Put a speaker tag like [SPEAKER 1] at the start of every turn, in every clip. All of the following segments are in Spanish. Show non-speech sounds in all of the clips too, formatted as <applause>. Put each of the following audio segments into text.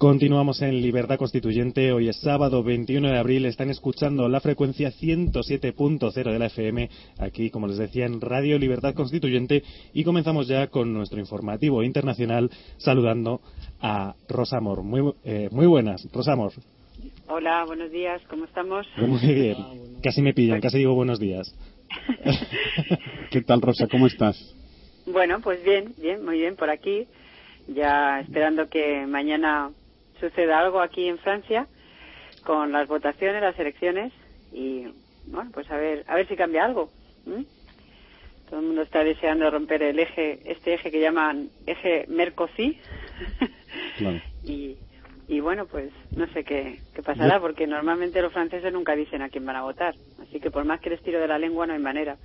[SPEAKER 1] Continuamos en Libertad Constituyente. Hoy es sábado 21 de abril. Están escuchando la frecuencia 107.0 de la FM, aquí, como les decía, en Radio Libertad Constituyente. Y comenzamos ya con nuestro informativo internacional, saludando a Rosamor. Muy, eh, muy buenas, Rosamor.
[SPEAKER 2] Hola, buenos días, ¿cómo estamos? <laughs>
[SPEAKER 1] Muy bien. Casi me pillan, casi digo buenos días. <laughs> <laughs>
[SPEAKER 3] ¿Qué tal, Rosa? ¿Cómo estás?
[SPEAKER 2] Bueno, pues bien, bien, muy bien por aquí. Ya esperando que mañana suceda algo aquí en Francia con las votaciones, las elecciones y bueno, pues a ver, a ver si cambia algo. Todo el mundo está deseando romper el eje, este eje que llaman eje Mercosí. <laughs> y, y bueno, pues no sé qué, qué pasará, porque normalmente los franceses nunca dicen a quién van a votar. Así que por más que les tiro de la lengua, no hay manera.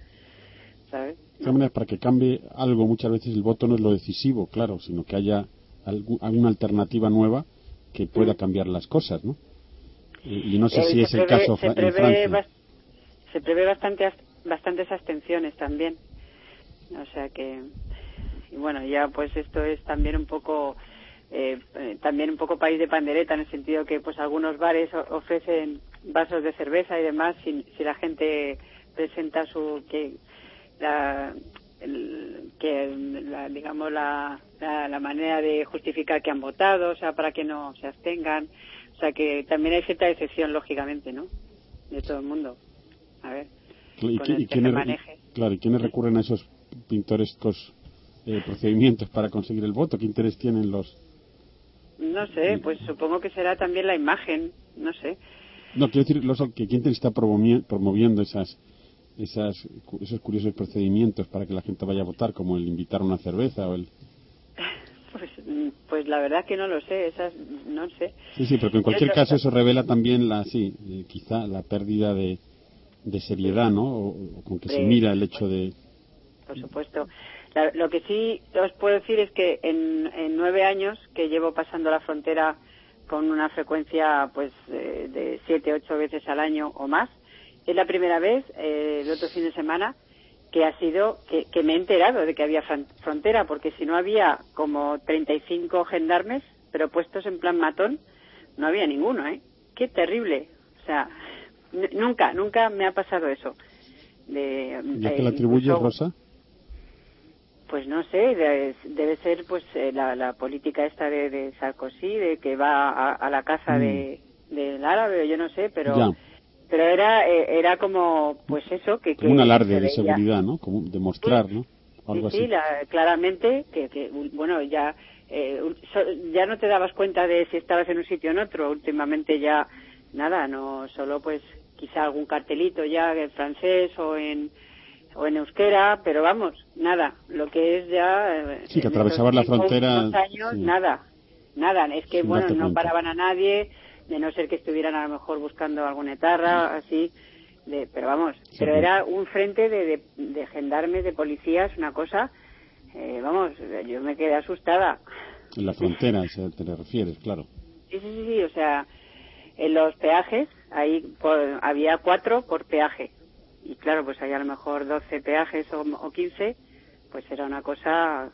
[SPEAKER 2] ¿Sabes?
[SPEAKER 3] para que cambie algo, muchas veces el voto no es lo decisivo, claro, sino que haya alguna alternativa nueva que pueda cambiar las cosas, ¿no? Y, no sé
[SPEAKER 2] Eh,
[SPEAKER 3] si es el
[SPEAKER 2] prevé-
[SPEAKER 3] caso
[SPEAKER 2] se
[SPEAKER 3] fra- en
[SPEAKER 2] prevé
[SPEAKER 3] Francia.
[SPEAKER 2] bas- se prevé bastante, bastantes abstenciones también. O sea que, y bueno, ya pues esto es también un poco, eh, eh, también un poco país de pandereta en el sentido que pues algunos bares ofrecen vasos de cerveza y demás si, si la gente presenta su que la el- que la, digamos la, la, la manera de justificar que han votado, o sea, para que no se abstengan. O sea, que también hay cierta decepción, lógicamente, ¿no? De todo el mundo. A ver,
[SPEAKER 3] ¿Y,
[SPEAKER 2] con el
[SPEAKER 3] y
[SPEAKER 2] que
[SPEAKER 3] quiénes,
[SPEAKER 2] se maneje.
[SPEAKER 3] claro, ¿y quiénes recurren a esos pintorescos eh, procedimientos para conseguir el voto? ¿Qué interés tienen los...?
[SPEAKER 2] No sé, pues supongo que será también la imagen, no sé.
[SPEAKER 3] No, quiero decir, los, que quién está promovi- promoviendo esas, esas, esos curiosos procedimientos para que la gente vaya a votar, como el invitar una cerveza o el... <laughs>
[SPEAKER 2] Pues, pues la verdad que no lo sé, esas, no sé.
[SPEAKER 3] Sí, sí, pero en cualquier caso eso revela también la, sí, eh, quizá la pérdida de, de seriedad, ¿no? O, o con que se mira el hecho de...
[SPEAKER 2] por supuesto. La- lo que sí os puedo decir es que en, en nueve años que llevo pasando la frontera con una frecuencia pues eh, de siete, ocho veces al año o más, es la primera vez, eh, el otro fin de semana, que ha sido que, que me he enterado de que había fron- frontera, porque si no había como 35 gendarmes, pero puestos en plan matón, no había ninguno, ¿eh? Qué terrible. O sea, nunca, nunca me ha pasado eso. De,
[SPEAKER 3] ¿Y a
[SPEAKER 2] eh,
[SPEAKER 3] qué le atribuyes,
[SPEAKER 2] incluso-
[SPEAKER 3] Rosa?
[SPEAKER 2] pues no sé, de- debe ser pues eh, la, la política esta de, de Sarkozy, de que va a, a la casa de, del árabe, yo no sé, pero
[SPEAKER 3] Mm. Ya.
[SPEAKER 2] Pero era eh, era como pues eso que, que
[SPEAKER 3] un alarde de seguridad, ¿no? Como demostrar, ¿no? Algo
[SPEAKER 2] Sí, sí,
[SPEAKER 3] así.
[SPEAKER 2] la- claramente que, que, bueno ya eh, so- ya no te dabas cuenta de si estabas en un sitio o en otro. Últimamente ya nada, no solo pues quizá algún cartelito ya en francés o en o en euskera, pero vamos, nada. Lo que es ya eh,
[SPEAKER 3] Sí, que atravesabas la frontera,
[SPEAKER 2] años,
[SPEAKER 3] sí.
[SPEAKER 2] nada, nada. Es que
[SPEAKER 3] Sin
[SPEAKER 2] bueno, no
[SPEAKER 3] cuenta.
[SPEAKER 2] paraban a nadie, de no ser que estuvieran a lo mejor buscando alguna etarra, así. De, pero vamos,
[SPEAKER 3] Sí,
[SPEAKER 2] pero era un frente de, de, de gendarmes, de policías, una cosa, eh, vamos, yo me quedé asustada.
[SPEAKER 3] En la frontera, sea, te le refieres, claro.
[SPEAKER 2] Sí, sí, sí, sí, o sea, en los peajes, ahí por- había cuatro por peaje. Y claro, pues hay a lo mejor 12 peajes o, o 15, pues era una cosa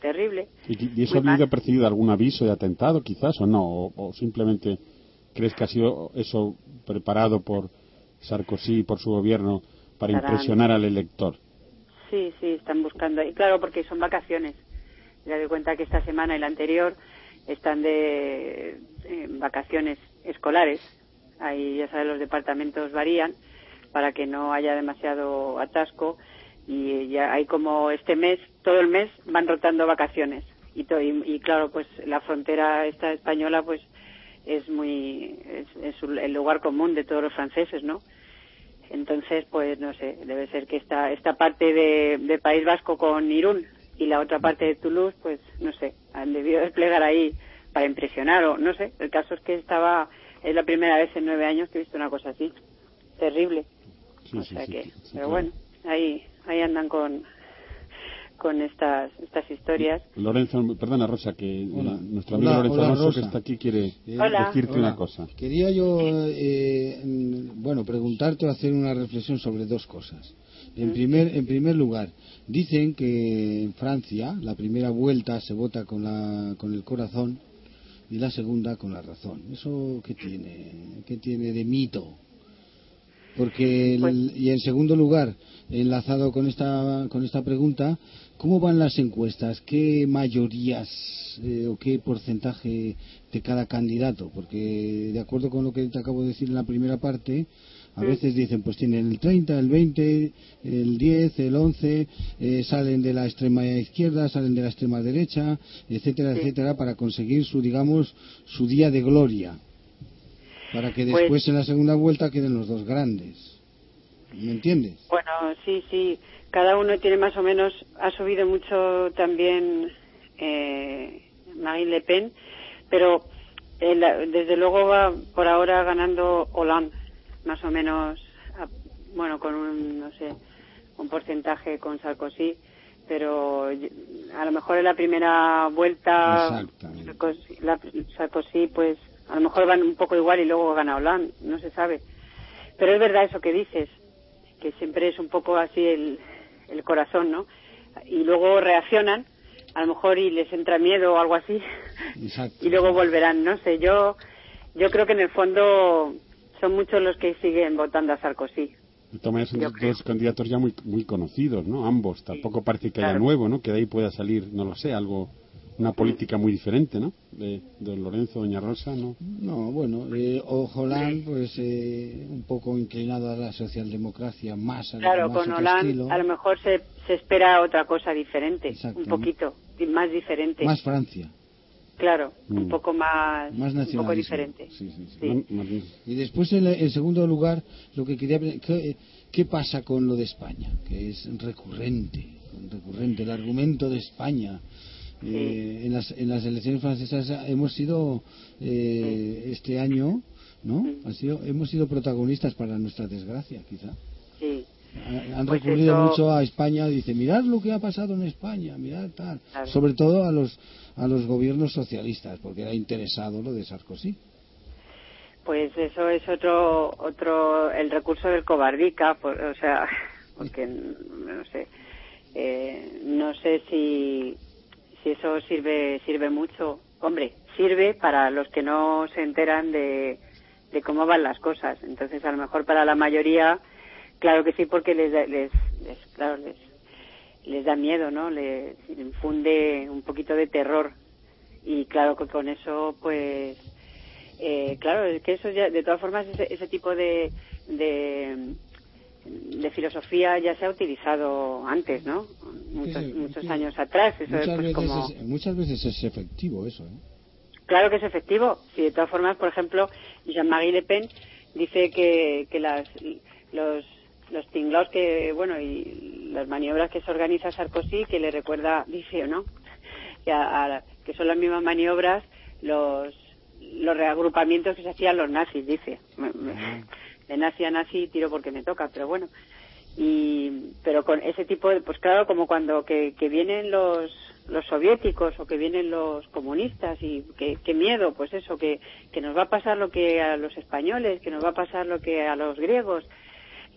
[SPEAKER 2] terrible.
[SPEAKER 3] ¿Y, y eso
[SPEAKER 2] Muy
[SPEAKER 3] ha habido
[SPEAKER 2] mal.
[SPEAKER 3] percibido algún aviso de atentado, quizás, o no? O, o simplemente crees que ha sido eso preparado por Sarkozy y por su gobierno para
[SPEAKER 2] Estarán-
[SPEAKER 3] impresionar al elector?
[SPEAKER 2] Sí, sí, están buscando. Y claro, porque son vacaciones. Ya doy cuenta que esta semana y la anterior están de eh, vacaciones escolares. Ahí, ya sabes, los departamentos varían para que no haya demasiado atasco. Y ya hay como este mes, todo el mes van rotando vacaciones. Y, y, y claro, pues la frontera esta española, pues es muy, es, es el lugar común de todos los franceses, ¿no? Entonces, pues no sé, debe ser que esta, esta parte de, de País Vasco con Irún y la otra parte de Toulouse, pues no sé, han debido desplegar ahí para impresionar o no sé. El caso es que estaba, es la primera vez en nueve años que he visto una cosa así. Terrible.
[SPEAKER 3] Sí,
[SPEAKER 2] o
[SPEAKER 3] sí,
[SPEAKER 2] sea
[SPEAKER 3] sí,
[SPEAKER 2] que, pero
[SPEAKER 3] claro.
[SPEAKER 2] bueno, ahí, ahí andan con, con estas, estas historias.
[SPEAKER 3] Lorenzo, perdona Rosa, que
[SPEAKER 4] Hola.
[SPEAKER 3] nuestro amigo
[SPEAKER 4] Hola,
[SPEAKER 3] Lorenzo
[SPEAKER 4] hola,
[SPEAKER 3] Alonso
[SPEAKER 4] Rosa.
[SPEAKER 3] que está aquí quiere
[SPEAKER 4] Eh,
[SPEAKER 2] Hola.
[SPEAKER 3] decirte
[SPEAKER 4] Hola.
[SPEAKER 3] una cosa.
[SPEAKER 4] Quería yo, eh, mm, bueno, preguntarte o hacer una reflexión sobre dos cosas. En primer, en primer lugar, dicen que en Francia la primera vuelta se vota con, la, con el corazón y la segunda con la razón. ¿Eso qué tiene? ¿Qué tiene de mito? Porque, el-
[SPEAKER 2] Pues-
[SPEAKER 4] y en segundo lugar, enlazado con esta, con esta pregunta, ¿cómo van las encuestas? ¿Qué mayorías eh, o qué porcentaje de cada candidato? Porque, de acuerdo con lo que te acabo de decir en la primera parte, a
[SPEAKER 2] Mm.
[SPEAKER 4] veces dicen, pues tienen el 30, el 20, el 10, el 11, eh, salen de la extrema izquierda, salen de la extrema derecha, etcétera,
[SPEAKER 2] Sí.
[SPEAKER 4] etcétera, para conseguir su, digamos, su día de gloria. Para que
[SPEAKER 2] Pues-
[SPEAKER 4] después en la segunda vuelta queden los dos grandes. ¿Me entiendes?
[SPEAKER 2] Bueno, sí, sí. Cada uno tiene más o menos, ha subido mucho también eh, Marine Le Pen, pero eh, la- desde luego va por ahora ganando Hollande, más o menos, a- bueno, con un, no sé, un porcentaje con Sarkozy, pero a lo mejor en la primera vuelta. Sarkozy, la- Sarkozy, pues a lo mejor van un poco igual y luego gana Hollande, no se sabe. Pero es verdad eso que dices, que siempre es un poco así el, el corazón, ¿no? Y luego reaccionan, a lo mejor y les entra miedo o algo así, <laughs>
[SPEAKER 4] Exacto.
[SPEAKER 2] y luego volverán, no sé, yo yo creo que en el fondo son muchos los que siguen votando a Sarkozy.
[SPEAKER 3] De todas maneras, son dos candidatos ya muy muy conocidos, ¿no? Ambos. Tampoco parece que haya
[SPEAKER 2] claro.
[SPEAKER 3] nuevo, ¿no? Que de ahí pueda salir, no lo sé, algo, una política muy diferente, ¿no? De don Lorenzo, doña Rosa, ¿no?
[SPEAKER 4] No, bueno, eh, o Hollande, pues eh, un poco inclinado a la socialdemocracia, más a
[SPEAKER 2] Claro,
[SPEAKER 4] más
[SPEAKER 2] con Hollande
[SPEAKER 4] estilo.
[SPEAKER 2] a lo mejor se, se espera otra cosa diferente,
[SPEAKER 4] Exacto.
[SPEAKER 2] un poquito, más diferente.
[SPEAKER 4] Más Francia.
[SPEAKER 2] Claro, un
[SPEAKER 3] Mm.
[SPEAKER 2] poco más,
[SPEAKER 4] Más
[SPEAKER 2] un poco diferente.
[SPEAKER 4] Sí, sí. Y después, en, en segundo lugar, lo que quería ¿qué, qué pasa con lo de España? Que es recurrente, recurrente, el argumento de España. Eh, en, las, en las elecciones francesas hemos sido, eh, este año, ¿no? Ha sido, hemos sido protagonistas para nuestra desgracia, quizá.
[SPEAKER 2] Sí,
[SPEAKER 4] Ha- Han
[SPEAKER 2] Pues
[SPEAKER 4] recurrido
[SPEAKER 2] eso-
[SPEAKER 4] mucho a España, dice, mirad lo que ha pasado en España, mirad tal.
[SPEAKER 2] Claro.
[SPEAKER 4] Sobre todo a los, a los gobiernos socialistas, porque era interesado lo de Sarkozy.
[SPEAKER 2] pues eso es otro, otro, el recurso del cobardica, por- o sea, <laughs> porque no sé, eh, no sé si, si eso sirve, sirve mucho. Hombre, sirve para los que no se enteran de, de cómo van las cosas. Entonces, a lo mejor para la mayoría, claro que sí, porque les, les, les claro, les, les da miedo, ¿no? Les infunde un poquito de terror. Y claro que con eso, pues, eh, claro, es que eso ya, de todas formas, ese, ese tipo de, de, de filosofía ya se ha utilizado antes, ¿no? Muchos, muchos años atrás. Eso es
[SPEAKER 4] Muchas,
[SPEAKER 2] pues,
[SPEAKER 4] veces
[SPEAKER 2] como...
[SPEAKER 4] es, muchas veces es efectivo eso. ¿eh?
[SPEAKER 2] Claro que es efectivo. Sí, de todas formas, por ejemplo, Jean-Marie Le Pen dice que, que las, los, los tinglaos que, bueno, y las maniobras que se organiza Sarkozy, que le recuerda, dice o no, que, a- a- que son las mismas maniobras, los, los reagrupamientos que se hacían los nazis, dice. Me- De nazi a nazi tiro porque me toca, pero bueno. Y, pero con ese tipo de, pues claro, como cuando que, que vienen los, los soviéticos o que vienen los comunistas y qué qué miedo, pues eso, que, que nos va a pasar lo que a los españoles, que nos va a pasar lo que a los griegos.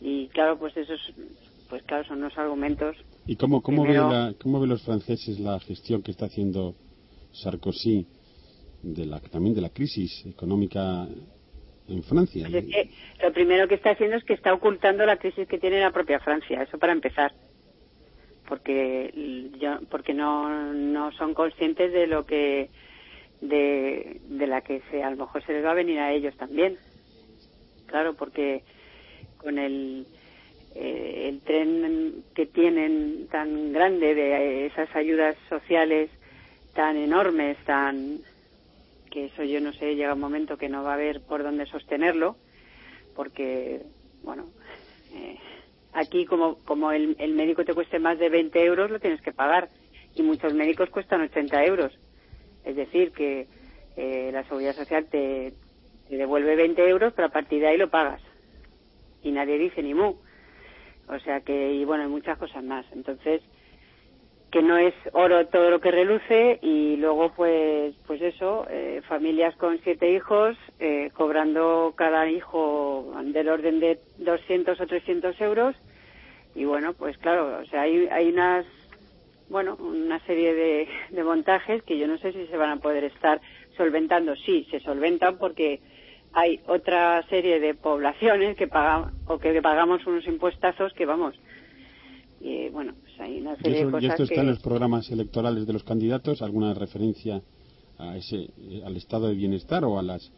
[SPEAKER 2] Y claro, pues esos, pues claro, son los argumentos.
[SPEAKER 3] ¿Y cómo, cómo,
[SPEAKER 2] Primero-
[SPEAKER 3] ve la- cómo ven los franceses la gestión que está haciendo Sarkozy de la, también de la crisis económica en Francia?
[SPEAKER 2] Pues es que lo primero que está haciendo es que está ocultando la crisis que tiene la propia Francia, eso para empezar. Porque yo, porque no, no son conscientes de lo que de, de la que se, a lo mejor se les va a venir a ellos también. Claro, porque con el eh, el tren que tienen tan grande de esas ayudas sociales tan enormes, tan que eso yo no sé, llega un momento que no va a haber por dónde sostenerlo, porque, bueno, eh, aquí como, como el, el médico te cueste más de 20 euros, lo tienes que pagar, y muchos médicos cuestan 80 euros. Es decir, que, la seguridad social te, te devuelve 20 euros, pero a partir de ahí lo pagas. Y nadie dice ni mu. O sea que, y bueno, hay muchas cosas más. Entonces, que no es oro todo lo que reluce y luego pues pues eso eh, familias con siete hijos eh, cobrando cada hijo del orden de 200 o 300 euros. Y bueno pues claro o sea hay hay unas bueno una serie de, de montajes que yo no sé si se van a poder estar solventando. Sí se solventan porque hay otra serie de poblaciones que pagan o que pagamos unos impuestazos que vamos y bueno hay una serie de cosas
[SPEAKER 3] ¿Y esto está
[SPEAKER 2] que...
[SPEAKER 3] en los programas electorales de los candidatos? ¿Alguna referencia a ese, eh, al estado de bienestar o a las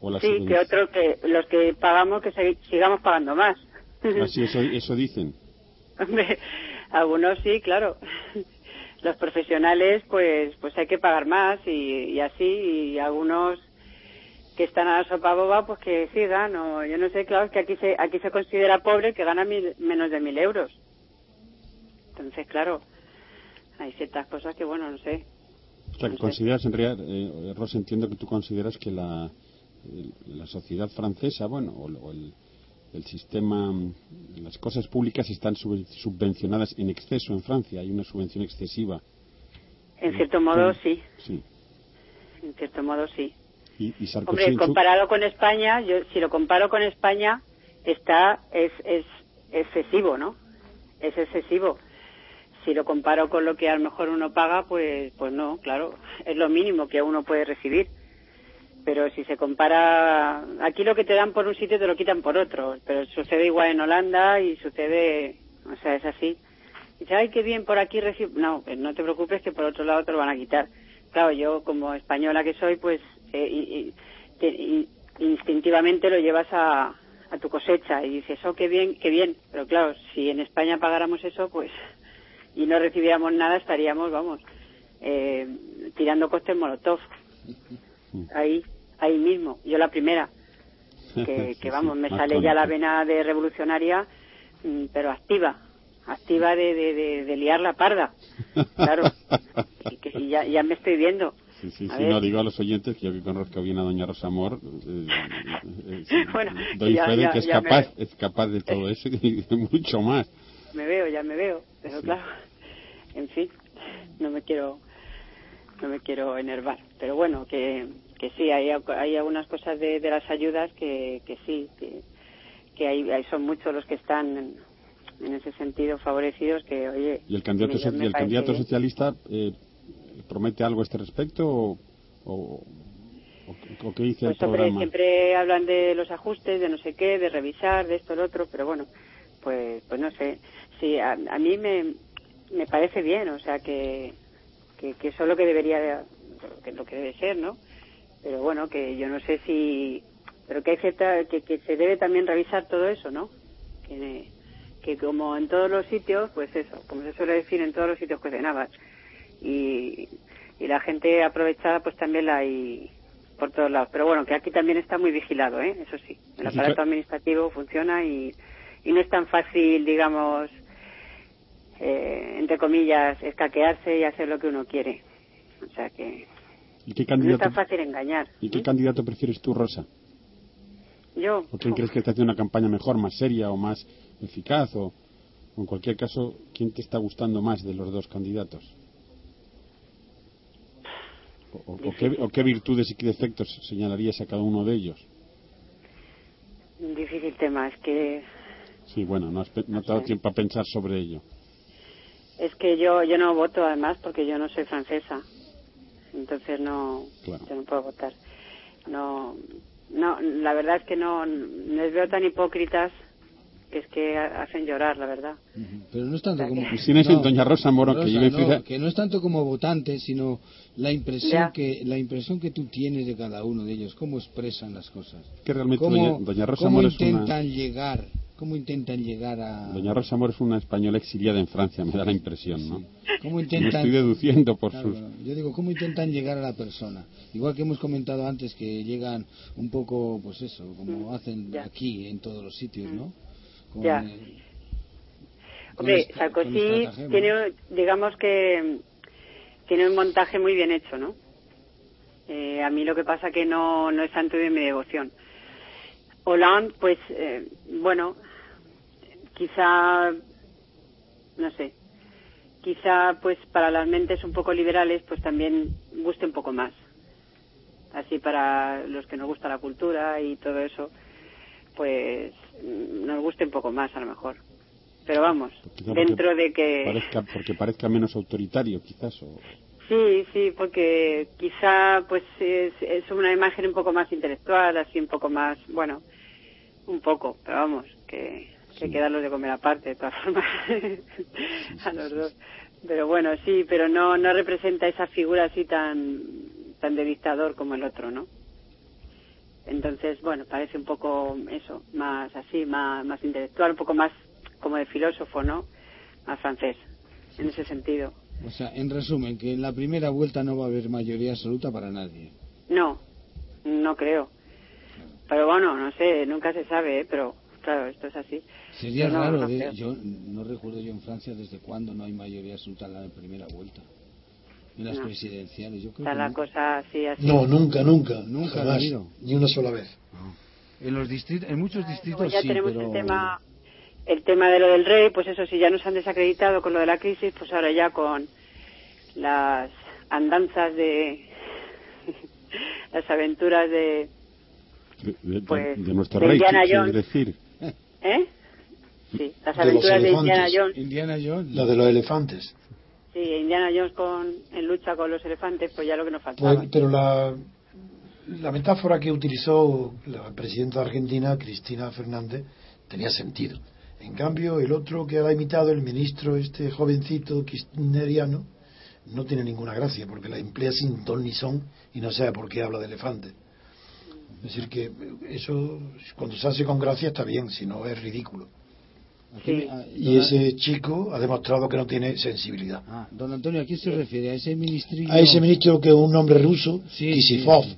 [SPEAKER 3] o las
[SPEAKER 2] sí que otro que los que pagamos que sigamos pagando más
[SPEAKER 3] Así, eso, <laughs> eso dicen.
[SPEAKER 2] Hombre, algunos sí claro los profesionales pues pues hay que pagar más y, y así y algunos que están a la sopa boba pues que sigan o yo no sé claro es que aquí se aquí se considera pobre que gana mil- menos de mil euros entonces claro hay ciertas cosas que bueno no sé
[SPEAKER 3] O sea, que
[SPEAKER 2] No
[SPEAKER 3] consideras, en realidad, eh, Ros, entiendo que tú consideras que la, la sociedad francesa, bueno, o, el- o el, el sistema, las cosas públicas están sub- subvencionadas en exceso en Francia, hay una subvención excesiva.
[SPEAKER 2] en cierto modo sí
[SPEAKER 3] Sí.
[SPEAKER 2] en cierto modo sí
[SPEAKER 3] Y, y Sarkozy
[SPEAKER 2] Hombre, comparado con España, yo si lo comparo con España, está es, es excesivo, ¿no? Es excesivo. Si lo comparo con lo que a lo mejor uno paga, pues pues no, claro, es lo mínimo que uno puede recibir. Pero si se compara, aquí lo que te dan por un sitio te lo quitan por otro, pero sucede igual en Holanda y sucede, o sea, es así. Dice, ay, qué bien, por aquí recibo. No, pues no te preocupes que por otro lado te lo van a quitar. Claro, yo como española que soy, pues eh, y- y- te- y- instintivamente lo llevas a, a tu cosecha y dices, oh, qué bien, qué bien. Pero claro, si en España pagáramos eso, pues y no recibiéramos nada, estaríamos, vamos, eh, tirando costes molotov. Ahí, ahí mismo. Yo la primera. <laughs> Que, que vamos, me sale ya la vena de revolucionaria, mm, pero activa. Activa de, de, de, de liar la parda. Claro. <laughs> Y, que, y ya, ya me estoy viendo.
[SPEAKER 3] Sí, sí,
[SPEAKER 2] A
[SPEAKER 3] sí,
[SPEAKER 2] ver.
[SPEAKER 3] no digo a los oyentes que yo que conozco bien a doña Rosa Amor, eh, <laughs> eh, sí,
[SPEAKER 2] Bueno,
[SPEAKER 3] doy
[SPEAKER 2] ya-
[SPEAKER 3] fe de
[SPEAKER 2] ya-
[SPEAKER 3] que es
[SPEAKER 2] me-
[SPEAKER 3] capaz, es capaz de todo eso y de mucho más.
[SPEAKER 2] Me veo, ya me veo. Pero claro, <laughs> en fin, no me quiero no me quiero enervar. Pero bueno, que, que sí, hay, hay algunas cosas de, de las ayudas que, que sí, que, que hay, hay- son muchos los que están en, en ese sentido favorecidos que, oye...
[SPEAKER 3] ¿Y el candidato,
[SPEAKER 2] me-
[SPEAKER 3] so-
[SPEAKER 2] me
[SPEAKER 3] y el
[SPEAKER 2] parece
[SPEAKER 3] candidato socialista eh, promete algo a este respecto o, o, o- qué dice
[SPEAKER 2] Pues
[SPEAKER 3] el
[SPEAKER 2] hombre,
[SPEAKER 3] programa?
[SPEAKER 2] siempre hablan de los ajustes, de no sé qué, de revisar, de esto, lo otro, pero bueno, pues pues no sé. Sí, a, a mí me, me parece bien, o sea, que, que, que eso es lo que debería, de- que lo que debe ser, ¿no? Pero bueno, que yo no sé si... Pero que hay cierta... que, que se debe también revisar todo eso, ¿no? Que, que como en todos los sitios, pues eso, como se suele decir, en todos los sitios cuecen habas. Y, y la gente aprovechada pues también la hay por todos lados. Pero bueno, que aquí también está muy vigilado, ¿eh? Eso sí. El aparato administrativo funciona y, y no es tan fácil, digamos, eh, entre comillas, escaquearse y hacer lo que uno quiere. O sea que
[SPEAKER 3] ¿Y qué
[SPEAKER 2] no es tan fácil engañar.
[SPEAKER 3] ¿y qué
[SPEAKER 2] ¿Mm?
[SPEAKER 3] candidato prefieres tú, Rosa?
[SPEAKER 2] Yo,
[SPEAKER 3] ¿O quién crees que está haciendo una campaña mejor, más seria o más eficaz? O, o en cualquier caso, ¿quién te está gustando más de los dos candidatos? ¿O, o- o qué, o qué virtudes y qué defectos señalarías a cada uno de ellos?
[SPEAKER 2] un difícil tema. Es que
[SPEAKER 3] Sí, bueno, no, has no te ha dado
[SPEAKER 2] Sí.
[SPEAKER 3] tiempo a pensar sobre ello.
[SPEAKER 2] es que yo yo no voto además porque yo no soy francesa. Entonces no
[SPEAKER 3] Claro.
[SPEAKER 2] yo no puedo votar. No no la verdad es que no les veo tan hipócritas que es que ha- hacen llorar, la verdad.
[SPEAKER 4] Pero no es tanto como...
[SPEAKER 3] Y si no es en doña Rosa Moro, que
[SPEAKER 4] no, que no es tanto como votante, sino la impresión
[SPEAKER 2] Ya.
[SPEAKER 4] que la impresión que tú tienes de cada uno de ellos, cómo expresan las cosas.
[SPEAKER 3] que realmente
[SPEAKER 4] cómo,
[SPEAKER 3] doña, doña Rosa
[SPEAKER 4] cómo
[SPEAKER 3] Moro es
[SPEAKER 4] intentan
[SPEAKER 3] una...
[SPEAKER 4] llegar, cómo intentan llegar a...
[SPEAKER 3] Doña Rosa Moro es una española exiliada en Francia, me da la impresión, ¿no?
[SPEAKER 4] Cómo
[SPEAKER 3] Me
[SPEAKER 4] intentan...
[SPEAKER 3] estoy deduciendo por
[SPEAKER 4] Claro,
[SPEAKER 3] sus...
[SPEAKER 4] Yo digo, ¿cómo intentan llegar a la persona? Igual que hemos comentado antes que llegan un poco, pues eso, como
[SPEAKER 2] Mm,
[SPEAKER 4] hacen
[SPEAKER 2] ya.
[SPEAKER 4] aquí en todos los sitios, ¿no? Con, eh,
[SPEAKER 2] Hombre, Sarkozy tiene, digamos que tiene un montaje muy bien hecho, ¿no? Eh, a mí lo que pasa que no, no es santo de mi devoción. Hollande, pues, eh, bueno, quizá, no sé, quizá pues para las mentes un poco liberales pues también guste un poco más. Así para los que nos gusta la cultura y todo eso, pues nos guste un poco más a lo mejor. Pero vamos, dentro de que...
[SPEAKER 3] Parezca, porque parezca menos autoritario quizás. O...
[SPEAKER 2] Sí, sí, porque quizá pues es, es una imagen un poco más intelectual, así un poco más, bueno, un poco, pero vamos, que, que hay que darlos de comer aparte, de todas <laughs> formas, a los dos. Pero bueno, sí, pero no, no representa esa figura así tan, tan de dictador como el otro, ¿no? Entonces, bueno, parece un poco eso, más así, más, más intelectual, un poco más como de filósofo, ¿no? Más francés, en ese sentido.
[SPEAKER 4] O sea, en resumen, que en la primera vuelta no va a haber mayoría absoluta para nadie.
[SPEAKER 2] No, no creo. Pero bueno, no sé, nunca se sabe, ¿eh? pero claro, esto es así.
[SPEAKER 4] Sería
[SPEAKER 2] No,
[SPEAKER 4] raro, de-
[SPEAKER 2] creo.
[SPEAKER 4] yo no recuerdo yo en Francia desde cuándo no hay mayoría absoluta en la primera vuelta. En las
[SPEAKER 2] No.
[SPEAKER 4] presidenciales, yo creo
[SPEAKER 2] Está
[SPEAKER 4] que
[SPEAKER 2] la
[SPEAKER 4] nunca.
[SPEAKER 2] cosa así, así.
[SPEAKER 5] No, nunca, nunca.
[SPEAKER 4] Nunca
[SPEAKER 5] jamás. Ni una sola vez.
[SPEAKER 4] En los distritos, en muchos distritos
[SPEAKER 2] ya
[SPEAKER 4] sí,
[SPEAKER 2] tenemos
[SPEAKER 4] pero
[SPEAKER 2] el tema el tema de lo del rey, pues eso, si ya nos han desacreditado con lo de la crisis, pues ahora ya con las andanzas de <laughs> las aventuras de
[SPEAKER 3] De, de-
[SPEAKER 2] Pues,
[SPEAKER 3] de nuestro
[SPEAKER 2] de
[SPEAKER 3] rey,
[SPEAKER 2] Jones.
[SPEAKER 3] decir.
[SPEAKER 2] ¿eh? Sí, las
[SPEAKER 5] De
[SPEAKER 2] aventuras de Indiana. Jones.
[SPEAKER 4] Indiana Jones.
[SPEAKER 5] La de los elefantes.
[SPEAKER 2] Sí, Indiana Jones con en lucha con los elefantes, pues ya lo que nos faltaba.
[SPEAKER 5] Pues, pero la, la metáfora que utilizó la presidenta de Argentina, Cristina Fernández, tenía sentido. En cambio, el otro que ha imitado, el ministro, este jovencito kirchneriano, no tiene ninguna gracia, porque la emplea sin ton ni son y no sabe por qué habla de elefante. Es decir, que eso, cuando se hace con gracia está bien, si no es ridículo.
[SPEAKER 4] Aquí
[SPEAKER 2] Sí.
[SPEAKER 4] me- ah,
[SPEAKER 5] Y
[SPEAKER 4] don-
[SPEAKER 5] ese chico ha demostrado que no tiene sensibilidad.
[SPEAKER 4] Ah, don Antonio, ¿a quién se refiere? ¿A ese ministrillo?
[SPEAKER 5] A ese ministro que es un nombre ruso,
[SPEAKER 4] Sí,
[SPEAKER 5] Kisifov.
[SPEAKER 4] sí, sí.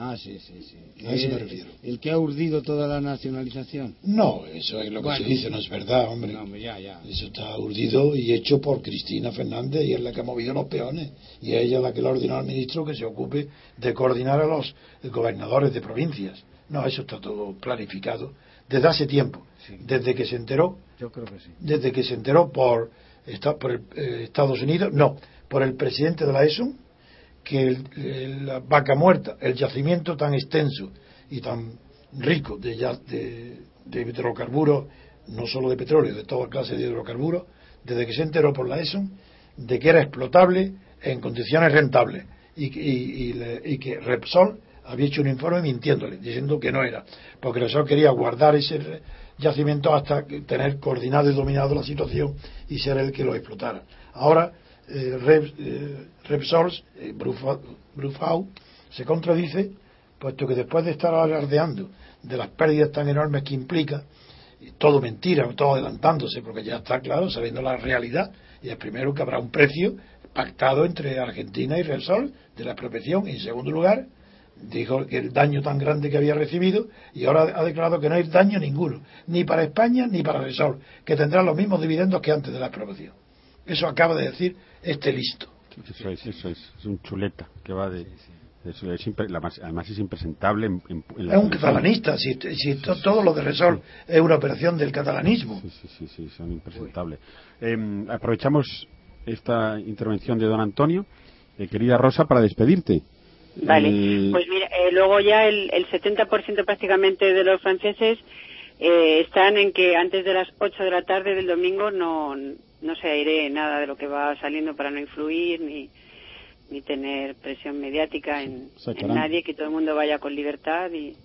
[SPEAKER 4] Ah, sí, sí, sí.
[SPEAKER 5] A ese me
[SPEAKER 4] El-
[SPEAKER 5] refiero.
[SPEAKER 4] El que ha urdido toda la nacionalización.
[SPEAKER 5] No, eso es lo que
[SPEAKER 4] Bueno.
[SPEAKER 5] se dice, no es verdad, hombre.
[SPEAKER 4] No, hombre, ya, ya.
[SPEAKER 5] Eso está urdido y hecho por Cristina Fernández y es la que ha movido los peones. Y es ella la que le ha ordenado al ministro que se ocupe de coordinar a los gobernadores de provincias. No, eso está todo planificado desde hace tiempo.
[SPEAKER 4] Sí.
[SPEAKER 5] Desde que se enteró,
[SPEAKER 4] Yo creo que sí.
[SPEAKER 5] desde que se enteró por, por el, eh, Estados Unidos, no, por el presidente de la ESO, que el- el- la vaca muerta, el yacimiento tan extenso y tan rico de, de, de hidrocarburos, no solo de petróleo, de toda clase de hidrocarburos, desde que se enteró por la ESO de que era explotable en condiciones rentables y, que- y- y le- y que Repsol había hecho un informe mintiéndole, diciendo que no era, porque Repsol quería guardar ese yacimiento hasta tener coordinado y dominado la situación y ser el que lo explotara. Ahora, eh, eh, Repsol, eh, Brufa- Brufau, se contradice, puesto que después de estar alardeando de las pérdidas tan enormes que implica, todo mentira, todo adelantándose, porque ya está claro, sabiendo la realidad, y es primero que habrá un precio pactado entre Argentina y Repsol de la expropiación, y en segundo lugar, dijo que el daño tan grande que había recibido, y ahora ha declarado que no hay daño ninguno, ni para España ni para Repsol, que tendrá los mismos dividendos que antes de la expropiación. Eso acaba de decir este listo.
[SPEAKER 3] Eso es, eso es, es un chuleta que va de. eso es impre- la más- además es impresentable en, en- en la
[SPEAKER 5] Es un
[SPEAKER 3] televisión.
[SPEAKER 5] catalanista, si, si to- todo lo de Repsol es una operación del catalanismo.
[SPEAKER 3] Sí, sí, sí, sí, son impresentables. Eh, aprovechamos esta intervención de don Antonio, eh, querida Rosa, para despedirte.
[SPEAKER 2] Vale, pues mira, eh, luego ya el, el 70% prácticamente de los franceses eh, están en que antes de las 8 de la tarde del domingo no, no se aire nada de lo que va saliendo para no influir ni, ni tener presión mediática en,
[SPEAKER 3] O sea,
[SPEAKER 2] nadie, que todo el mundo vaya con libertad y,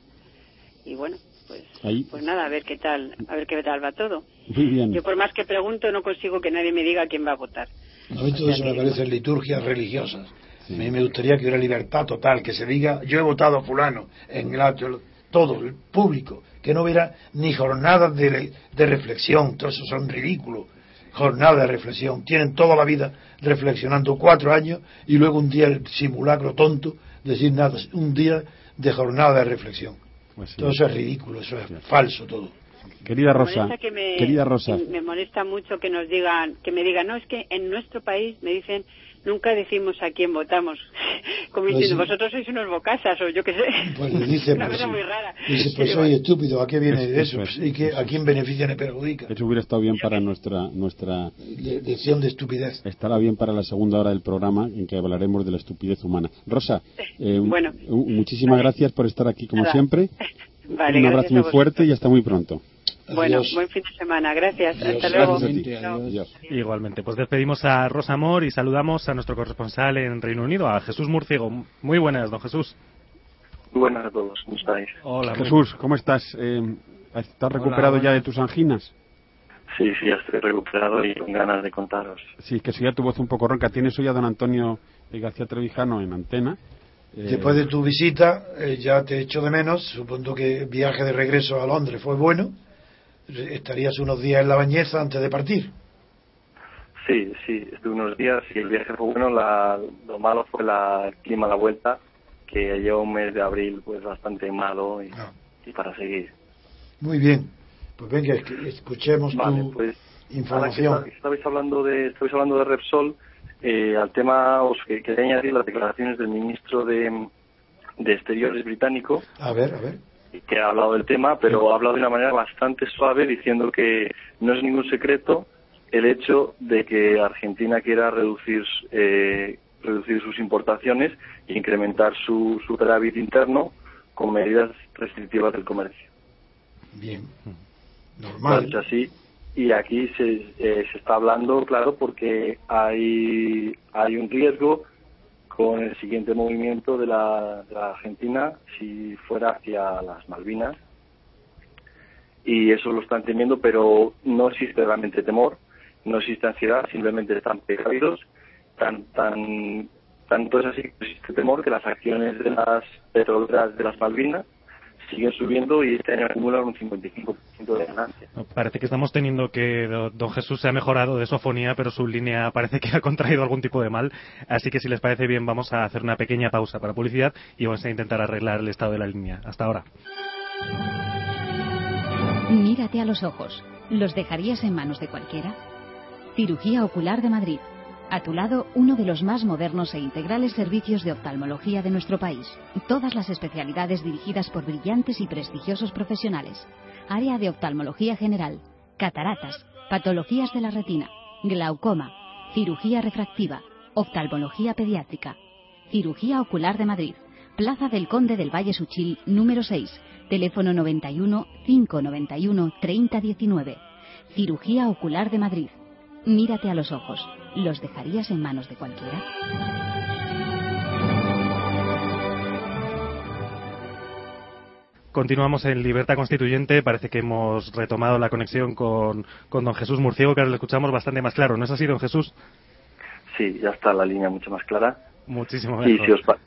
[SPEAKER 2] y bueno, pues,
[SPEAKER 3] Ahí.
[SPEAKER 2] pues nada, a ver qué tal, a ver qué tal va todo.
[SPEAKER 3] Muy bien.
[SPEAKER 2] Yo por más que pregunto no consigo que nadie me diga quién va a votar.
[SPEAKER 5] A mí todo eso me parece liturgias religiosas. A mí me gustaría que hubiera libertad total, que se diga, yo he votado a fulano, en el acto, todo, el público, que no hubiera ni jornadas de, de reflexión, todo eso son ridículos, jornadas de reflexión, tienen toda la vida reflexionando cuatro años y luego un día el simulacro tonto, decir nada, un día de jornada de reflexión.
[SPEAKER 3] Pues sí.
[SPEAKER 5] Todo eso es ridículo, eso es falso todo.
[SPEAKER 3] Querida Rosa,
[SPEAKER 2] que me,
[SPEAKER 3] querida Rosa,
[SPEAKER 2] me molesta mucho que nos digan, que me digan, no, es que en nuestro país me dicen, nunca decimos a quién votamos. <laughs> Como
[SPEAKER 5] Pues
[SPEAKER 2] diciendo,
[SPEAKER 5] sí.
[SPEAKER 2] vosotros sois unos bocasas o yo qué sé.
[SPEAKER 5] Pues le dice, <laughs>
[SPEAKER 2] Una
[SPEAKER 5] pues,
[SPEAKER 2] cosa
[SPEAKER 5] sí.
[SPEAKER 2] muy rara.
[SPEAKER 5] Dice, pues
[SPEAKER 2] Pero-
[SPEAKER 5] soy estúpido, ¿a qué viene
[SPEAKER 3] Eso
[SPEAKER 5] eso?
[SPEAKER 3] es.
[SPEAKER 5] ¿Y que, a quién beneficia ni perjudica?
[SPEAKER 3] Eso hubiera estado bien para nuestra nuestra
[SPEAKER 5] Lección de estupidez.
[SPEAKER 3] estará bien para la segunda hora del programa en que hablaremos de la estupidez humana. Rosa, eh, <laughs>
[SPEAKER 2] Bueno.
[SPEAKER 3] muchísimas gracias por estar aquí como
[SPEAKER 2] Nada.
[SPEAKER 3] siempre.
[SPEAKER 2] Vale,
[SPEAKER 3] un abrazo muy fuerte y hasta muy pronto.
[SPEAKER 2] Bueno,
[SPEAKER 5] Adiós.
[SPEAKER 2] buen fin de semana. Gracias.
[SPEAKER 5] Adiós.
[SPEAKER 2] Hasta luego.
[SPEAKER 3] Gracias. Adiós.
[SPEAKER 1] Igualmente, pues despedimos a Rosa Amor y saludamos a nuestro corresponsal en Reino Unido, a Jesús Murciego. Muy buenas, don Jesús.
[SPEAKER 6] Muy buenas a todos, ¿cómo estáis?
[SPEAKER 1] Hola,
[SPEAKER 3] Jesús, ¿cómo estás? Eh, ¿Estás recuperado ya de tus anginas?
[SPEAKER 6] Sí, sí, ya estoy recuperado y con ganas de contaros.
[SPEAKER 3] Sí, que si ya tu voz un poco ronca. Tienes hoy a don Antonio García Trevijano en antena. Eh,
[SPEAKER 5] Después de tu visita, eh, ya te echo de menos. Supongo que el viaje de regreso a Londres fue bueno. Estarías unos días en la bañeza antes de partir.
[SPEAKER 6] Sí, sí, estuve unos días y el viaje fue bueno. La, lo malo fue la, el clima a la vuelta, que lleva un mes de abril pues bastante malo y,
[SPEAKER 5] Ah.
[SPEAKER 6] y para seguir.
[SPEAKER 5] Muy bien. Pues venga, escuchemos
[SPEAKER 6] Vale,
[SPEAKER 5] tu
[SPEAKER 6] pues
[SPEAKER 5] información.
[SPEAKER 6] ahora que estabais hablando de, estabais hablando de Repsol, eh, al tema os que- quería añadir las declaraciones del ministro de, de Exteriores británico,
[SPEAKER 5] A ver, a ver.
[SPEAKER 6] Que ha hablado del tema, pero ha hablado de una manera bastante suave, diciendo que no es ningún secreto el hecho de que Argentina quiera reducir eh, reducir sus importaciones e incrementar su superávit interno con medidas restrictivas del comercio.
[SPEAKER 5] Bien.
[SPEAKER 6] Claro,
[SPEAKER 5] Normal.
[SPEAKER 6] así. Y aquí se, eh, se está hablando, claro, porque hay, hay un riesgo con el siguiente movimiento de la, de la Argentina si fuera hacia las Malvinas. Y eso lo están temiendo, pero no existe realmente temor, no existe ansiedad, simplemente están precavidos. Tan, tan, tanto es así que existe temor que las acciones de las petroleras de las Malvinas siguen subiendo y este año acumulan un 55% de ganancia.
[SPEAKER 1] No, Parece que estamos teniendo que do- don Jesús se ha mejorado de su afonía, pero su línea parece que ha contraído algún tipo de mal. Así que si les parece bien, vamos a hacer una pequeña pausa para publicidad y vamos a intentar arreglar el estado de la línea. Hasta ahora.
[SPEAKER 7] Mírate a los ojos. ¿Los dejarías en manos de cualquiera? Cirugía Ocular de Madrid. A tu lado, uno de los más modernos e integrales servicios de oftalmología de nuestro país. Todas las especialidades dirigidas por brillantes y prestigiosos profesionales. Área de oftalmología general, cataratas, patologías de la retina, glaucoma, cirugía refractiva, oftalmología pediátrica. Cirugía Ocular de Madrid. Plaza del Conde del Valle Suchil, número 6. Teléfono 91 591 3019. Cirugía Ocular de Madrid. Mírate a los ojos. ¿Los dejarías en manos de cualquiera?
[SPEAKER 1] Continuamos en Libertad Constituyente. Parece que hemos retomado la conexión con, con don Jesús Murciego, que ahora lo escuchamos bastante más claro. ¿No es así, don Jesús?
[SPEAKER 6] Sí, ya está la línea mucho más clara.
[SPEAKER 1] Muchísimo
[SPEAKER 6] Y
[SPEAKER 1] mejor.
[SPEAKER 6] si os, pa-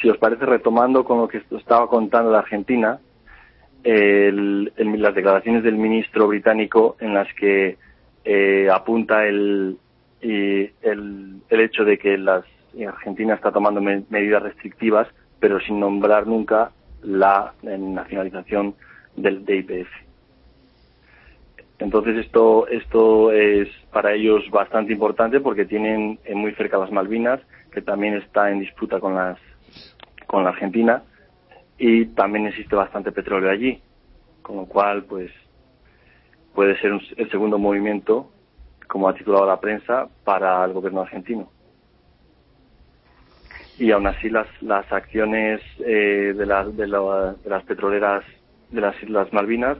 [SPEAKER 6] si os parece, retomando con lo que os estaba contando de Argentina, el- el- las declaraciones del ministro británico en las que eh, apunta el, y el, hecho de que las, Argentina está tomando me- medidas restrictivas, pero sin nombrar nunca la eh, nacionalización del de IPF. Entonces esto esto es para ellos bastante importante porque tienen eh, muy cerca las Malvinas, que también está en disputa con las con la Argentina y también existe bastante petróleo allí, con lo cual pues puede ser un- el segundo movimiento, como ha titulado la prensa, para el gobierno argentino. Y aún así las las acciones eh, de, las de, la- de las petroleras de las Islas Malvinas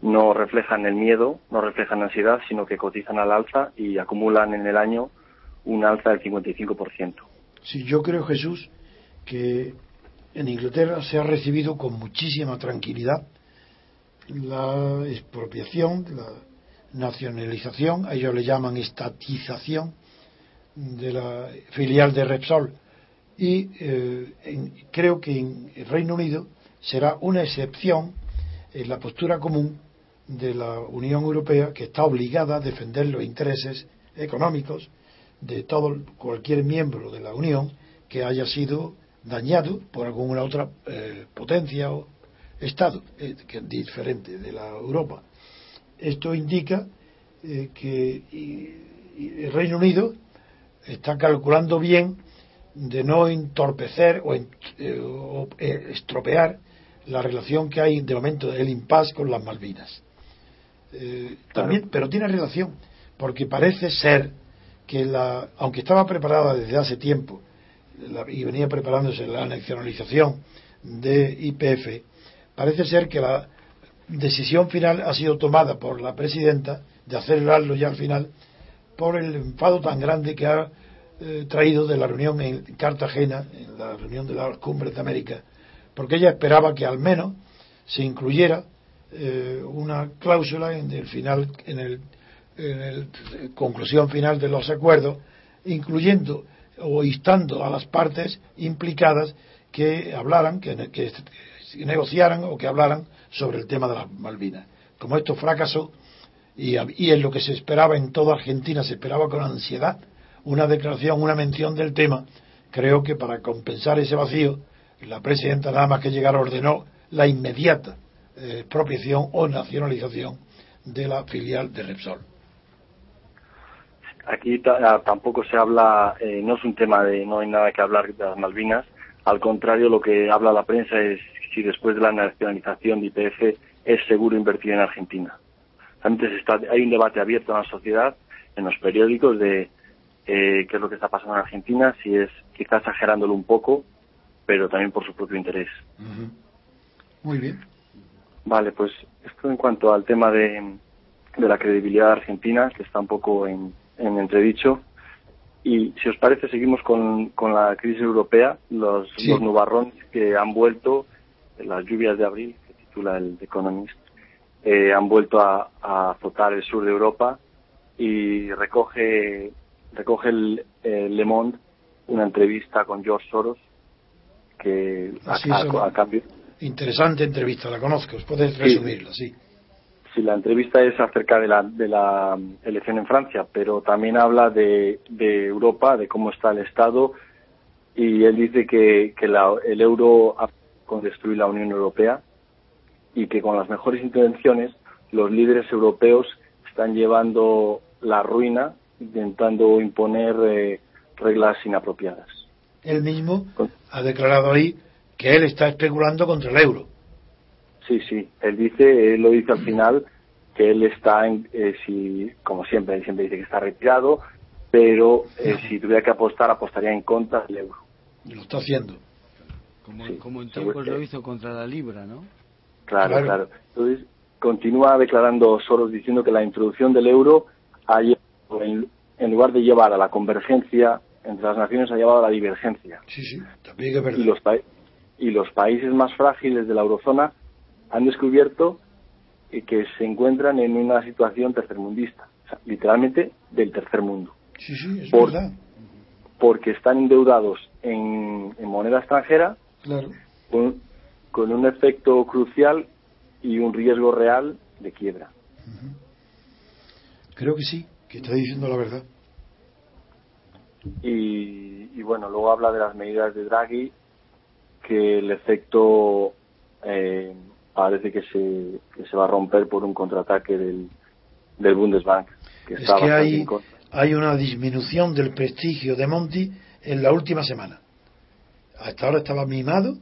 [SPEAKER 6] no reflejan el miedo, no reflejan la ansiedad, sino que cotizan al alza y acumulan en el año un alza del 55%.
[SPEAKER 5] Sí, yo creo, Jesús, que en Inglaterra se ha recibido con muchísima tranquilidad la expropiación, la nacionalización, ellos le llaman estatización de la filial de Repsol. Y eh, en- creo que en el Reino Unido será una excepción en la postura común de la Unión Europea que está obligada a defender los intereses económicos de todo cualquier miembro de la Unión que haya sido dañado por alguna otra eh, potencia o Estado eh, que diferente de la Europa. Esto indica eh, que y- y el Reino Unido está calculando bien de no entorpecer o, eh, o eh, estropear la relación que hay de momento del impasse con las Malvinas. Eh, también, pero tiene relación, porque parece ser que la, aunque estaba preparada desde hace tiempo la, y venía preparándose la nacionalización de IPF, parece ser que la decisión final ha sido tomada por la presidenta de acelerarlo ya al final por el enfado tan grande que ha eh, traído de la reunión en Cartagena, en la reunión de las cumbres de América, porque ella esperaba que al menos se incluyera eh, una cláusula en el final, en el, el conclusión final de los acuerdos, incluyendo o instando a las partes implicadas que hablaran, que negociaran o que hablaran sobre el tema de las Malvinas. Como esto fracasó, y, y en lo que se esperaba en toda Argentina, se esperaba con ansiedad una declaración, una mención del tema, creo que para compensar ese vacío, la presidenta nada más que llegar ordenó la inmediata eh, expropiación o nacionalización de la filial de Repsol.
[SPEAKER 6] Aquí ah, tampoco se habla, eh, no es un tema de no hay nada que hablar de las Malvinas, al contrario, lo que habla la prensa es si después de la nacionalización de IPF es seguro invertir en Argentina. Antes está, hay un debate abierto en la sociedad, en los periódicos, de eh, qué es lo que está pasando en Argentina, si es quizás exagerándolo un poco, pero también por su propio interés.
[SPEAKER 5] Muy bien.
[SPEAKER 6] Vale, pues esto en cuanto al tema de, de la credibilidad argentina, que está un poco en, en entredicho. Y si os parece, seguimos con, con la crisis europea, los,
[SPEAKER 5] Sí.
[SPEAKER 6] los nubarrones que han vuelto, las lluvias de abril, que titula el The Economist, eh, han vuelto a, a azotar el sur de Europa y recoge, recoge el, el Le Monde una entrevista con George Soros que a,
[SPEAKER 5] Así
[SPEAKER 6] a- a cambio
[SPEAKER 5] Interesante entrevista, la conozco, puedes resumirla, sí.
[SPEAKER 6] Sí, la entrevista es acerca de la, de la elección en Francia, pero también habla de, de Europa, de cómo está el Estado, y él dice que, que la- el euro ha con destruir la Unión Europea y que con las mejores intenciones los líderes europeos están llevando la ruina, intentando imponer eh, reglas inapropiadas.
[SPEAKER 5] Él mismo ha declarado ahí que él está especulando contra el euro.
[SPEAKER 6] Sí, sí. Él dice, él lo dice al final, que él está, en, eh, si, como siempre, él siempre dice que está retirado, pero eh, si tuviera que apostar, apostaría en contra del euro.
[SPEAKER 5] Y lo está haciendo.
[SPEAKER 4] Como,
[SPEAKER 6] Sí,
[SPEAKER 4] como en tiempos lo hizo contra la libra, ¿no?
[SPEAKER 6] Claro,
[SPEAKER 5] Claro.
[SPEAKER 6] claro. Entonces, continúa declarando Soros diciendo que la introducción del euro ha llevado, en, en lugar de llevar a la convergencia entre las naciones, ha llevado a la divergencia.
[SPEAKER 5] Sí, sí, también es verdad.
[SPEAKER 6] y los, pa- y los países más frágiles de la eurozona han descubierto eh, que se encuentran en una situación tercermundista, o sea, literalmente del tercer mundo,
[SPEAKER 5] Sí, sí, es
[SPEAKER 6] Por-
[SPEAKER 5] verdad.
[SPEAKER 6] porque están endeudados en, en moneda extranjera
[SPEAKER 5] Claro.
[SPEAKER 6] con, con un efecto crucial y un riesgo real de quiebra.
[SPEAKER 5] Creo que sí, que está diciendo la verdad.
[SPEAKER 6] Y, y bueno, luego habla de las medidas de Draghi, que el efecto eh, parece que se, que se va a romper por un contraataque del, del Bundesbank. Que
[SPEAKER 5] Es que hay, hay una disminución del prestigio de Monti en la última semana. Hasta ahora estaba mimado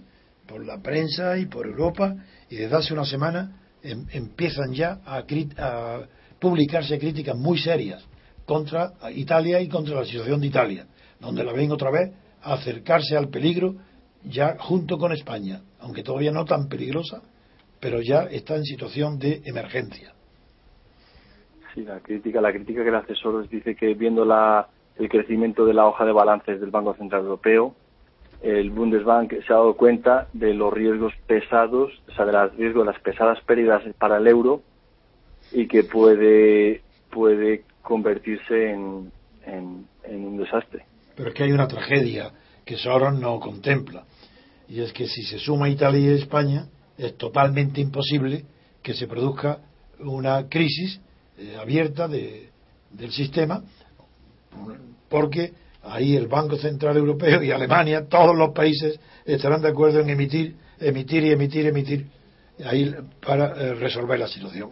[SPEAKER 5] por la prensa y por Europa y desde hace una semana em- empiezan ya a, a publicarse críticas muy serias contra Italia y contra la situación de Italia, donde la ven otra vez acercarse al peligro ya junto con España, aunque todavía no tan peligrosa, pero ya está en situación de emergencia.
[SPEAKER 6] Sí, la crítica, la crítica que le hace Soros dice que viendo la, el crecimiento de la hoja de balances del Banco Central Europeo, el Bundesbank se ha dado cuenta de los riesgos pesados, o sea, de los riesgos de las pesadas pérdidas para el euro y que puede, puede convertirse en, en, en un desastre.
[SPEAKER 5] Pero es que hay una tragedia que Soros no contempla. Y es que si se suma Italia y España, es totalmente imposible que se produzca una crisis eh, abierta de- del sistema, porque ahí el Banco Central Europeo y Alemania, todos los países estarán de acuerdo en emitir, emitir y emitir, emitir, ahí para eh, resolver la situación.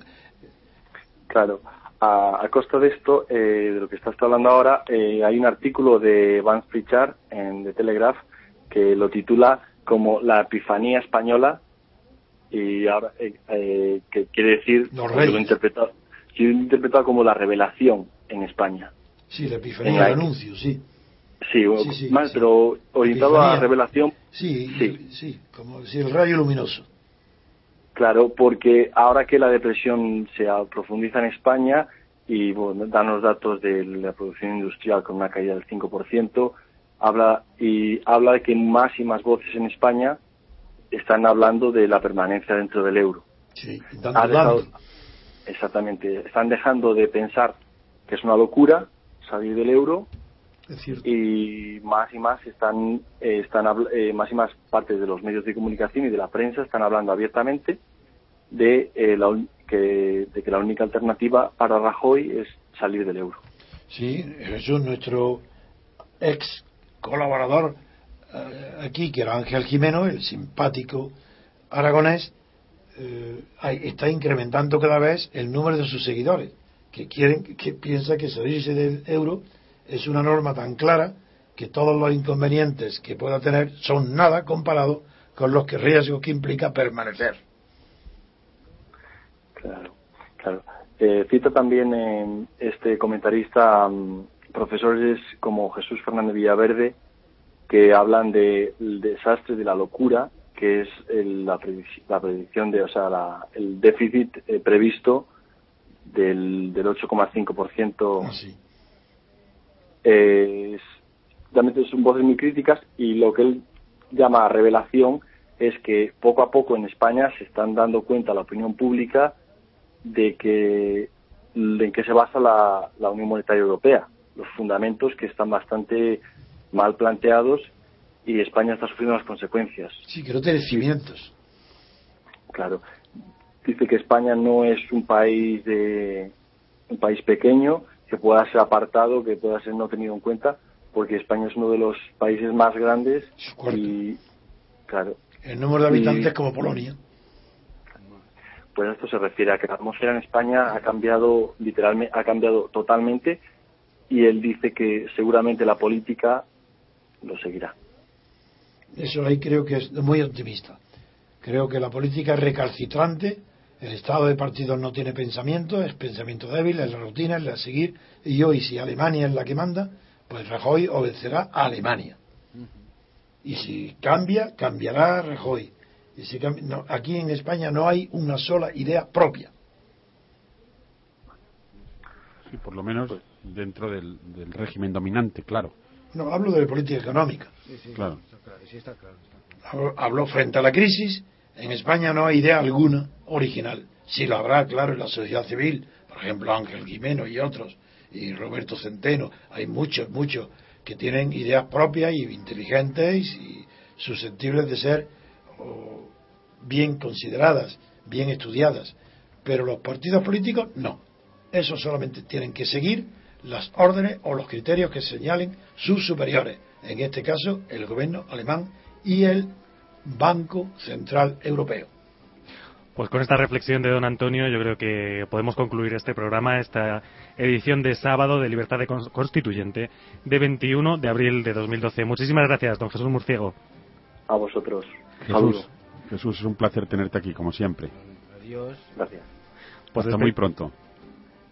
[SPEAKER 6] Claro. a, costa de esto, eh, de lo que estás hablando ahora, eh, hay un artículo de Vance Pritchard en The Telegraph que lo titula como La Epifanía Española y ahora eh, que quiere decir
[SPEAKER 5] Los
[SPEAKER 6] lo he interpretado, interpretado como la revelación en España.
[SPEAKER 5] Sí, la epifanía del anuncio, sí.
[SPEAKER 6] Sí, más, pero orientado a la revelación.
[SPEAKER 5] Sí, sí, sí, como si el rayo luminoso.
[SPEAKER 6] Claro, porque ahora que la depresión se profundiza en España y bueno, dan los datos de la producción industrial con una caída del 5%, habla y habla de que más y más voces en España están hablando de la permanencia dentro del euro.
[SPEAKER 5] Sí, dejado,
[SPEAKER 6] exactamente, están dejando de pensar que es una locura salir del euro y más y más están, eh, están eh, más y más partes de los medios de comunicación y de la prensa están hablando abiertamente de, eh, la, que, de que la única alternativa para Rajoy es salir del euro.
[SPEAKER 5] Sí, eso es nuestro ex colaborador aquí, que era Ángel Jimeno, el simpático aragonés, está incrementando cada vez el número de sus seguidores, que quieren, que piensa que salirse del euro es una norma tan clara que todos los inconvenientes que pueda tener son nada comparado con los que riesgos que implica permanecer.
[SPEAKER 6] Claro, claro. Eh, también en este comentarista mm, profesores como Jesús Fernández Villaverde que hablan del desastre de la locura que es la, predicción de, o sea, el déficit eh, previsto del, del 8,5% eh, realmente son voces muy críticas y lo que él llama revelación es que poco a poco en España se están dando cuenta la opinión pública de que en qué se basa la, Unión Monetaria Europea, los fundamentos que están bastante mal planteados y España está sufriendo las consecuencias.
[SPEAKER 5] Sí, que no tiene cimientos.
[SPEAKER 6] Claro. Dice que España no es un país de un país pequeño, que pueda ser apartado, que pueda ser no tenido en cuenta, porque España es uno de los países más grandes y claro.
[SPEAKER 5] El número de habitantes como Polonia.
[SPEAKER 6] Pues esto se refiere a que la atmósfera en España ha cambiado literalmente, ha cambiado totalmente y él dice que seguramente la política lo seguirá.
[SPEAKER 5] Eso ahí creo que es muy optimista. Creo que la política es recalcitrante el estado de partidos no tiene pensamiento, es pensamiento débil, es la rutina, es la seguir. Y hoy, si Alemania es la que manda, pues Rajoy obedecerá a Alemania. Y si cambia, cambiará Rajoy. Y si aquí en España no hay una sola idea propia.
[SPEAKER 3] Sí, por lo menos dentro del, régimen dominante, claro.
[SPEAKER 5] No, hablo de política económica.
[SPEAKER 3] Sí, sí, claro.
[SPEAKER 5] Hablo frente a la crisis en España no hay idea alguna original. Sí lo habrá, claro, en la sociedad civil, por ejemplo Ángel Guimeno y otros, y Roberto Centeno. Hay muchos, muchos que tienen ideas propias y inteligentes y susceptibles de ser bien consideradas, bien estudiadas. Pero los partidos políticos no. Esos solamente tienen que seguir las órdenes o los criterios que señalen sus superiores. En este caso, el gobierno alemán y el Banco Central Europeo.
[SPEAKER 1] Pues con esta reflexión de don Antonio yo creo que podemos concluir este programa, esta edición de sábado de Libertad de Constituyente de 21 de abril de 2012. Muchísimas gracias, don Jesús Murciego.
[SPEAKER 6] A vosotros.
[SPEAKER 3] Jesús, Jesús, es un placer tenerte aquí, como siempre.
[SPEAKER 4] Adiós.
[SPEAKER 6] Gracias.
[SPEAKER 3] Pues hasta muy pronto.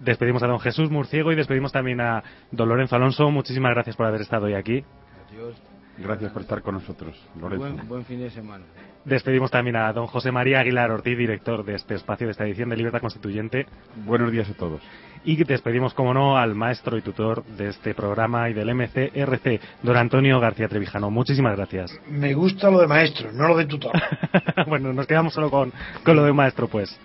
[SPEAKER 1] Despedimos a don Jesús Murciego y despedimos también a don Lorenzo Alonso. Muchísimas gracias por haber estado hoy aquí.
[SPEAKER 4] Adiós.
[SPEAKER 3] Gracias por estar con nosotros, Lorenzo.
[SPEAKER 4] Buen, fin de semana.
[SPEAKER 1] Despedimos también a don José María Aguilar Ortiz, director de este espacio, de esta edición de Libertad Constituyente.
[SPEAKER 3] Buenos días a todos.
[SPEAKER 1] Y despedimos, como no, al maestro y tutor de este programa y del MCRC, don Antonio García Trevijano. Muchísimas gracias.
[SPEAKER 5] Me gusta lo de maestro, no lo de tutor. <laughs>
[SPEAKER 1] bueno, nos quedamos solo con, con lo de maestro, pues.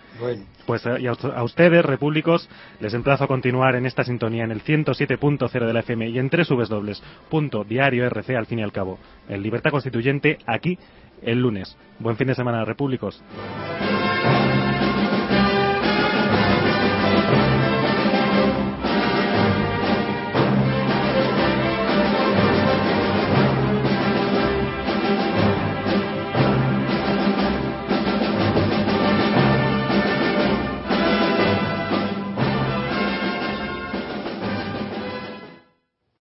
[SPEAKER 1] Pues eh, y a, ustedes, repúblicos, les emplazo a continuar en esta sintonía en el 107.0 de la FM y en tres dobles punto diario RC al fin y al cabo. En Libertad Constituyente, aquí, el lunes. Buen fin de semana, repúblicos.